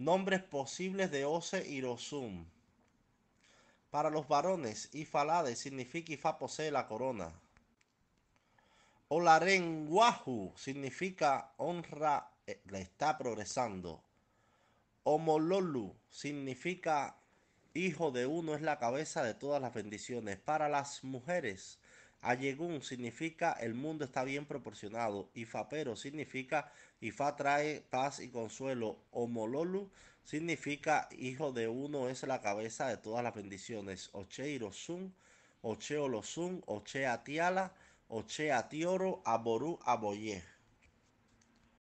Nombres posibles de Ose y Rosum. Para los varones, Ifalade significa Ifa posee la corona. Olarenguahu significa honra eh, le está progresando. Omololu significa hijo de uno es la cabeza de todas las bendiciones. Para las mujeres, Ayegun significa el mundo está bien proporcionado. Ifapero significa Ifa trae paz y consuelo. Omololu significa hijo de uno es la cabeza de todas las bendiciones. Oche Irosun, Oche Olosun, Oche Atiala, Oche Atioro, Aboru Aboye.